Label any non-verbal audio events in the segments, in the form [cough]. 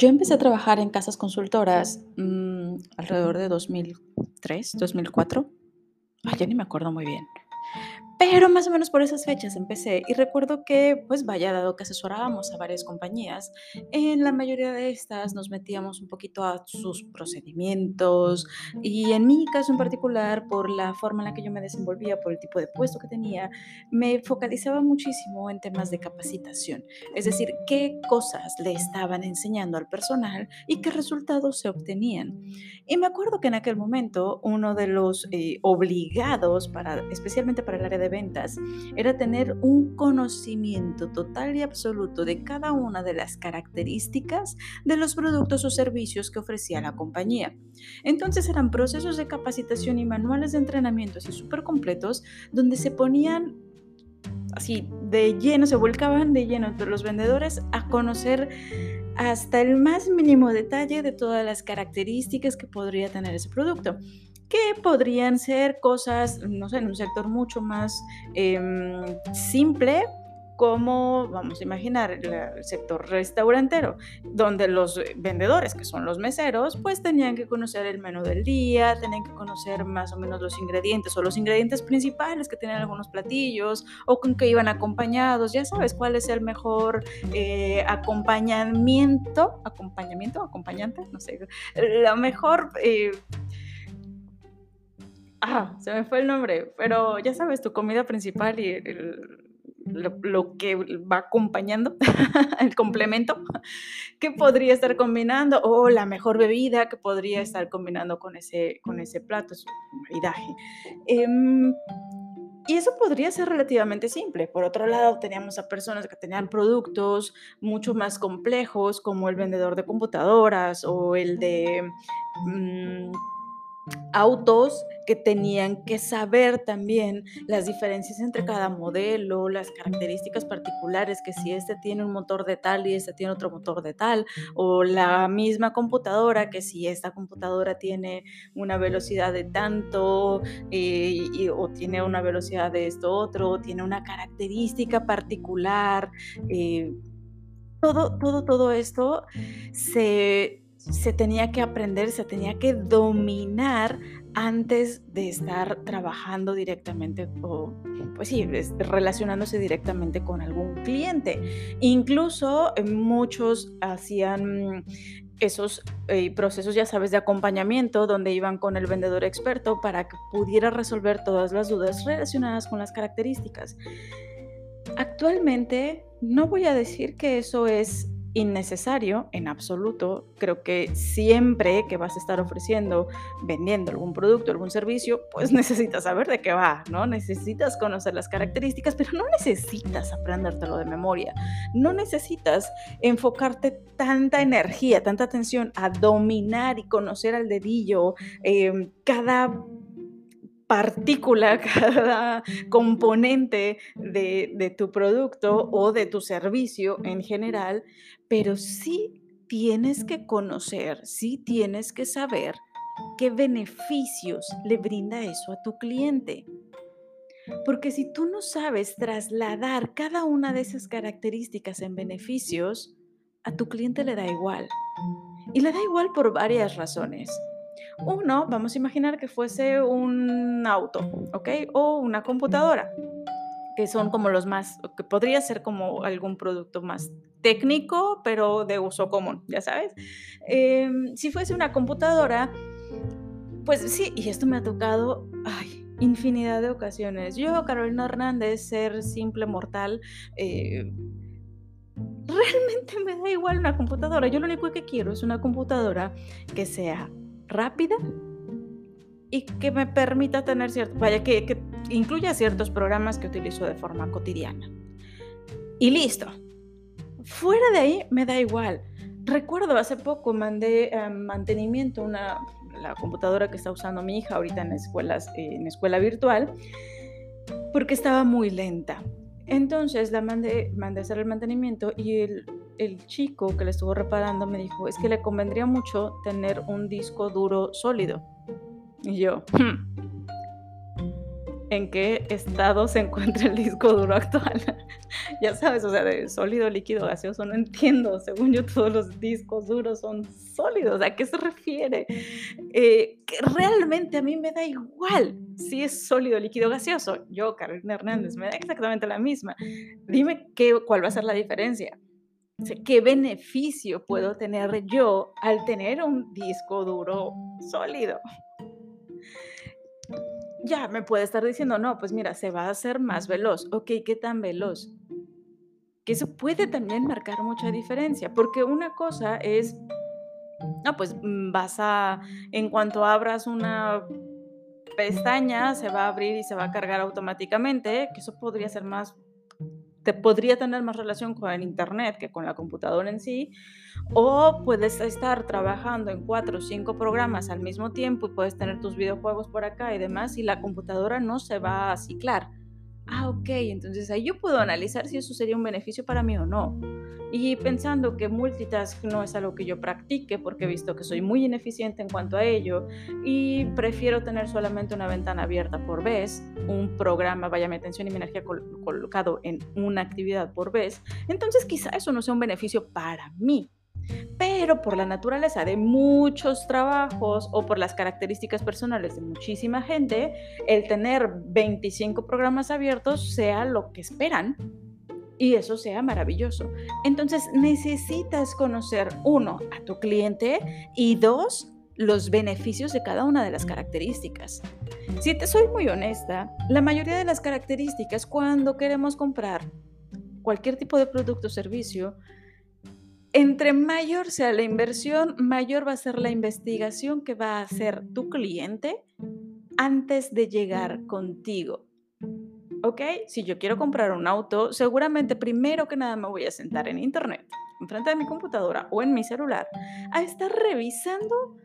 Yo empecé a trabajar en casas consultoras mm, alrededor de 2003, 2004. Ay, ya ni me acuerdo muy bien. Pero más o menos por esas fechas empecé y recuerdo que, pues vaya, dado que asesorábamos a varias compañías, en la mayoría de estas nos metíamos un poquito a sus procedimientos y en mi caso en particular, por la forma en la que yo me desenvolvía, por el tipo de puesto que tenía, me focalizaba muchísimo en temas de capacitación, es decir, qué cosas le estaban enseñando al personal y qué resultados se obtenían. Y me acuerdo que en aquel momento uno de los eh, obligados, para, especialmente para el área de ventas era tener un conocimiento total y absoluto de cada una de las características de los productos o servicios que ofrecía la compañía. Entonces eran procesos de capacitación y manuales de entrenamiento así súper completos donde se ponían así de lleno, se volcaban de lleno los vendedores a conocer hasta el más mínimo detalle de todas las características que podría tener ese producto que podrían ser cosas, no sé, en un sector mucho más em, simple, como vamos a imaginar el sector restaurantero, donde los vendedores, que son los meseros, pues tenían que conocer el menú del día, tenían que conocer más o menos los ingredientes o los ingredientes principales que tienen algunos platillos o con qué iban acompañados, ya sabes cuál es el mejor eh, acompañamiento, acompañamiento, acompañante, no sé, la mejor... Eh, Ah, se me fue el nombre, pero ya sabes, tu comida principal y lo, que va acompañando, [laughs] el complemento, que podría estar combinando, o la mejor bebida que podría estar combinando con ese, con ese plato, su maridaje. Em, y eso podría ser relativamente simple. Por otro lado, teníamos a personas que tenían productos mucho más complejos, como el vendedor de computadoras o el de... Mm, autos que tenían que saber también las diferencias entre cada modelo, las características particulares, que si este tiene un motor de tal y este tiene otro motor de tal, o la misma computadora, que si esta computadora tiene una velocidad de tanto eh, o tiene una velocidad de esto otro, tiene una característica particular. Eh, todo, todo, todo esto se se tenía que aprender, se tenía que dominar antes de estar trabajando directamente o, pues sí, relacionándose directamente con algún cliente. Incluso eh, muchos hacían esos eh, procesos, ya sabes, de acompañamiento donde iban con el vendedor experto para que pudiera resolver todas las dudas relacionadas con las características. Actualmente no voy a decir que eso es innecesario en absoluto. Creo que siempre que vas a estar ofreciendo, vendiendo algún producto, algún servicio, pues [laughs] necesitas saber de qué va, ¿no? Necesitas conocer las características, pero no necesitas aprendértelo de memoria. No necesitas enfocarte tanta energía, tanta atención a dominar y conocer al dedillo em, cada partícula, [laughs] cada componente de, tu producto o de tu servicio en general, pero sí tienes que conocer, sí tienes que saber qué beneficios le brinda eso a tu cliente. Porque si tú no sabes trasladar cada una de esas características en beneficios, a tu cliente le da igual. Y le da igual por varias razones. Uno, vamos a imaginar que fuese un auto, ¿ok? O una computadora, que son como los más, que podría ser como algún producto más técnico, pero de uso común, ya sabes. Em, si fuese una computadora, pues sí, y esto me ha tocado, ay, infinidad de ocasiones. Yo, Carolina Hernández, ser simple mortal, eh, realmente me da igual una computadora. Yo lo único que quiero es una computadora que sea rápida y que me permita tener cierto, vaya, que, incluya ciertos programas que utilizo de forma cotidiana. Y listo. Fuera de ahí me da igual. Recuerdo hace poco mandé eh, mantenimiento una la computadora que está usando mi hija ahorita en escuelas en escuela virtual porque estaba muy lenta. Entonces la mandé, mandé a hacer el mantenimiento y el, el chico que le estuvo reparando me dijo, es que le convendría mucho tener un disco duro sólido. Y yo, hmm, en qué estado se encuentra el disco duro actual. [laughs] ya sabes, o sea, de sólido, líquido, gaseoso, no entiendo. Según yo, todos los discos duros son sólidos. ¿A qué se refiere? Eh, que realmente a mí me da igual si es sólido, líquido, gaseoso. Yo, Carolina Hernández, me da exactamente la misma. Dime qué, cuál va a ser la diferencia. ¿Qué beneficio puedo tener yo al tener un disco duro sólido? Ya me puede estar diciendo, no, pues mira, se va a hacer más veloz. Ok, ¿qué tan veloz? Que eso puede también marcar mucha diferencia, porque una cosa es, no, pues mm, vas a, en cuanto abras una pestaña, se va a abrir y se va a cargar automáticamente, que eso podría ser más te podría tener más relación con el Internet que con la computadora en sí, o puedes estar trabajando en cuatro o cinco programas al mismo tiempo y puedes tener tus videojuegos por acá y demás y la computadora no se va a ciclar. Ah, ok, entonces ahí yo puedo analizar si eso sería un beneficio para mí o no. Y pensando que multitask no es algo que yo practique porque he visto que soy muy ineficiente en cuanto a ello y prefiero tener solamente una ventana abierta por vez, un programa, vaya mi atención y mi energía colocado en una actividad por vez, entonces quizá eso no sea un beneficio para mí. Pero por la naturaleza de muchos trabajos o por las características personales de muchísima gente, el tener 25 programas abiertos sea lo que esperan y eso sea maravilloso. Entonces necesitas conocer, uno, a tu cliente y dos, los beneficios de cada una de las características. Si te soy muy honesta, la mayoría de las características cuando queremos comprar cualquier tipo de producto o servicio, entre mayor sea la inversión, mayor va a ser la investigación que va a hacer tu cliente antes de llegar contigo. ¿ok? Si yo quiero comprar un auto, seguramente primero que nada me voy a sentar en internet, enfrente de mi computadora o en mi celular, a estar revisando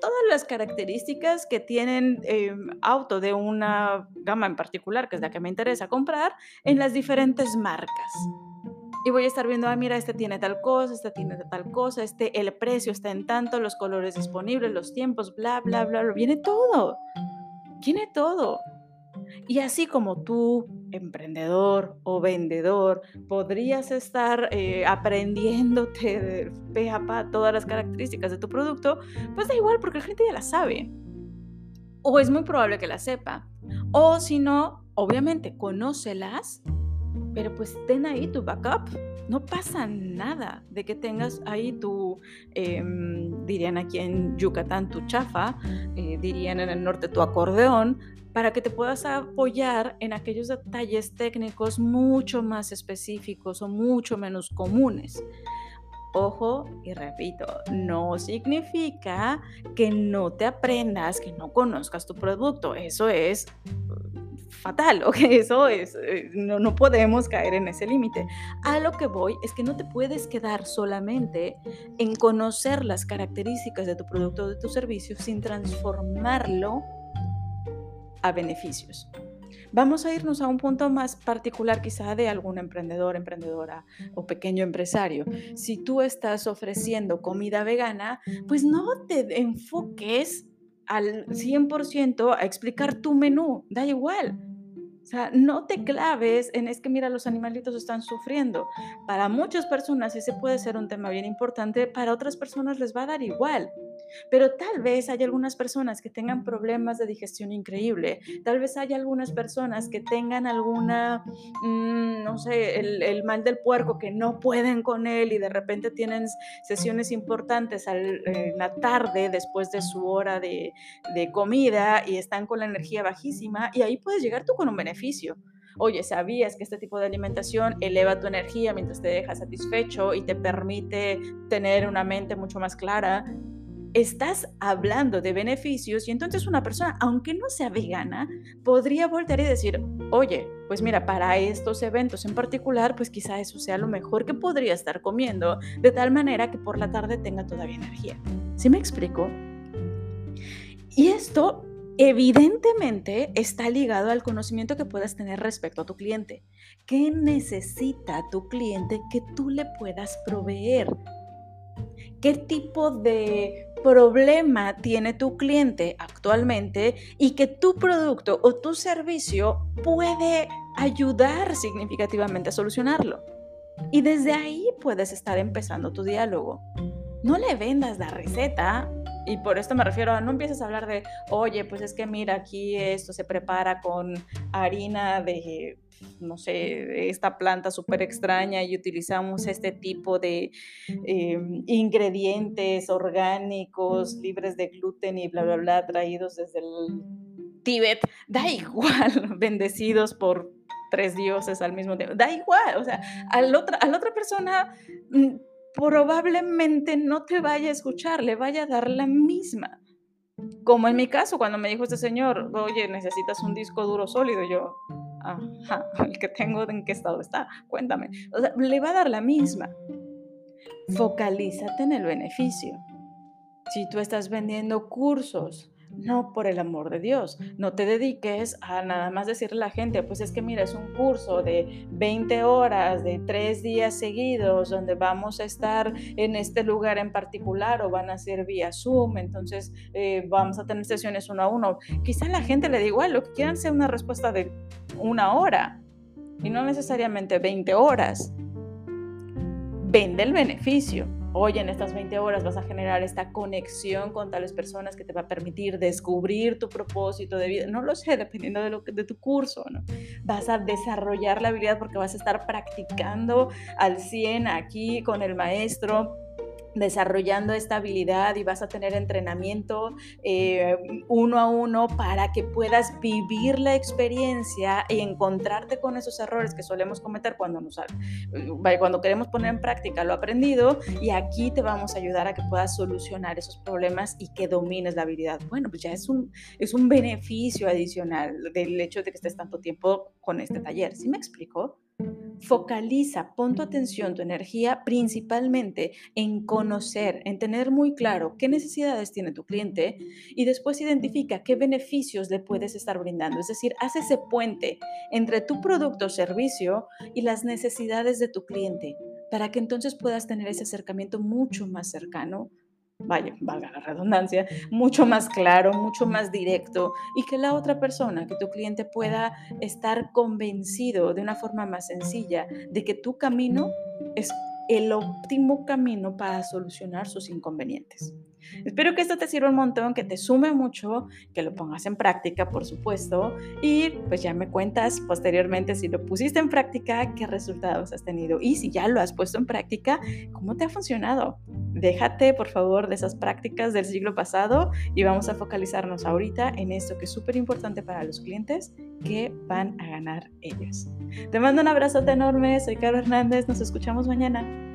todas las características que tienen eh, auto de una gama en particular, que es la que me interesa comprar, en las diferentes marcas. Y voy a estar viendo, ah, mira, este tiene tal cosa, este tiene tal cosa, este, el precio está en tanto, los colores disponibles, los tiempos, bla, bla, bla, bla. Viene todo. Viene todo. Y así como tú, emprendedor o vendedor, podrías estar eh, aprendiéndote de pe a pa todas las características de tu producto, pues da igual porque la gente ya la sabe. O es muy probable que la sepa. O si no, obviamente, conócelas, pero pues ten ahí tu backup. No pasa nada de que tengas ahí tu, em, dirían aquí en Yucatán, tu chafa, eh, dirían en el norte tu acordeón, para que te puedas apoyar en aquellos detalles técnicos mucho más específicos o mucho menos comunes. Ojo, y repito, no significa que no te aprendas, que no conozcas tu producto. Eso es fatal, ¿ok? [laughs] Eso es, eh, no, no podemos caer en ese límite. A lo que voy es que no te puedes quedar solamente en conocer las características de tu producto o de tu servicio sin transformarlo a beneficios. Vamos a irnos a un punto más particular quizá de algún emprendedor, emprendedora o pequeño empresario. Si tú estás ofreciendo comida vegana, pues no te enfoques al 100% a explicar tu menú, da igual. O sea, no te claves en es que mira, los animalitos están sufriendo. Para muchas personas ese puede ser un tema bien importante, para otras personas les va a dar igual. Pero tal vez hay algunas personas que tengan problemas de digestión increíble, tal vez hay algunas personas que tengan alguna, mm, no sé, el, mal del puerco, que no pueden con él y de repente tienen sesiones importantes en la tarde después de su hora de, de comida y están con la energía bajísima y ahí puedes llegar tú con un beneficio oye, ¿sabías que este tipo de alimentación eleva tu energía mientras te deja satisfecho y te permite tener una mente mucho más clara? Estás hablando de beneficios y entonces una persona, aunque no sea vegana, podría voltear y decir, oye, pues mira, para estos eventos en particular, pues quizá eso sea lo mejor que podría estar comiendo, de tal manera que por la tarde tenga todavía energía. ¿Sí me explico? Y esto evidentemente está ligado al conocimiento que puedas tener respecto a tu cliente. ¿Qué necesita tu cliente que tú le puedas proveer? ¿Qué tipo de problema tiene tu cliente actualmente y que tu producto o tu servicio puede ayudar significativamente a solucionarlo. Y desde ahí puedes estar empezando tu diálogo. No le vendas la receta y por esto me refiero a no empieces a hablar de, oye, pues es que mira, aquí esto se prepara con harina de, no sé, esta planta súper extraña y utilizamos este tipo de em, ingredientes orgánicos, libres de gluten y bla, bla, bla, traídos desde el Tíbet. Da igual, [laughs] bendecidos por tres dioses al mismo tiempo. Da igual, o sea, a otra, a la otra persona mm, probablemente no te vaya a escuchar, le vaya a dar la misma. Como en mi caso, cuando me dijo este señor, oye, necesitas un disco duro sólido, yo, ajá, [laughs] el que tengo, ¿en qué estado está? Cuéntame. O sea, le va a dar la misma. Focalízate en el beneficio. Si tú estás vendiendo cursos, no, por el amor de Dios, no te dediques a nada más decirle a la gente, pues es que mira, es un curso de 20 horas, de tres días seguidos, donde vamos a estar en este lugar en particular o van a ser vía Zoom, entonces eh, vamos a tener sesiones uno a uno. Quizá la gente le da igual, lo que quieran sea una respuesta de una hora y no necesariamente 20 horas. Vende el beneficio Hoy en estas 20 horas vas a generar esta conexión con tales personas que te va a permitir descubrir tu propósito de vida. No lo sé, dependiendo de, lo que, de tu curso, ¿no? Vas a desarrollar la habilidad porque vas a estar practicando al 100 aquí con el maestro desarrollando esta habilidad y vas a tener entrenamiento eh, uno a uno para que puedas vivir la experiencia y encontrarte con esos errores que solemos cometer cuando, nos, cuando queremos poner en práctica lo aprendido y aquí te vamos a ayudar a que puedas solucionar esos problemas y que domines la habilidad. Bueno, pues ya es un, es un beneficio adicional del hecho de que estés tanto tiempo con este taller. ¿Sí me explico? Focaliza, pon tu atención, tu energía principalmente en conocer, en tener muy claro qué necesidades tiene tu cliente y después identifica qué beneficios le puedes estar brindando. Es decir, haz ese puente entre tu producto o servicio y las necesidades de tu cliente para que entonces puedas tener ese acercamiento mucho más cercano vaya, valga la redundancia, mucho más claro, mucho más directo y que la otra persona, que tu cliente pueda estar convencido de una forma más sencilla de que tu camino es el óptimo camino para solucionar sus inconvenientes. Espero que esto te sirva un montón, que te sume mucho, que lo pongas en práctica, por supuesto, y pues ya me cuentas posteriormente si lo pusiste en práctica, qué resultados has tenido y si ya lo has puesto en práctica, cómo te ha funcionado. Déjate, por favor, de esas prácticas del siglo pasado y vamos a focalizarnos ahorita en esto que es súper importante para los clientes, que van a ganar ellos. Te mando un abrazote enorme, soy Caro Hernández, nos escuchamos mañana.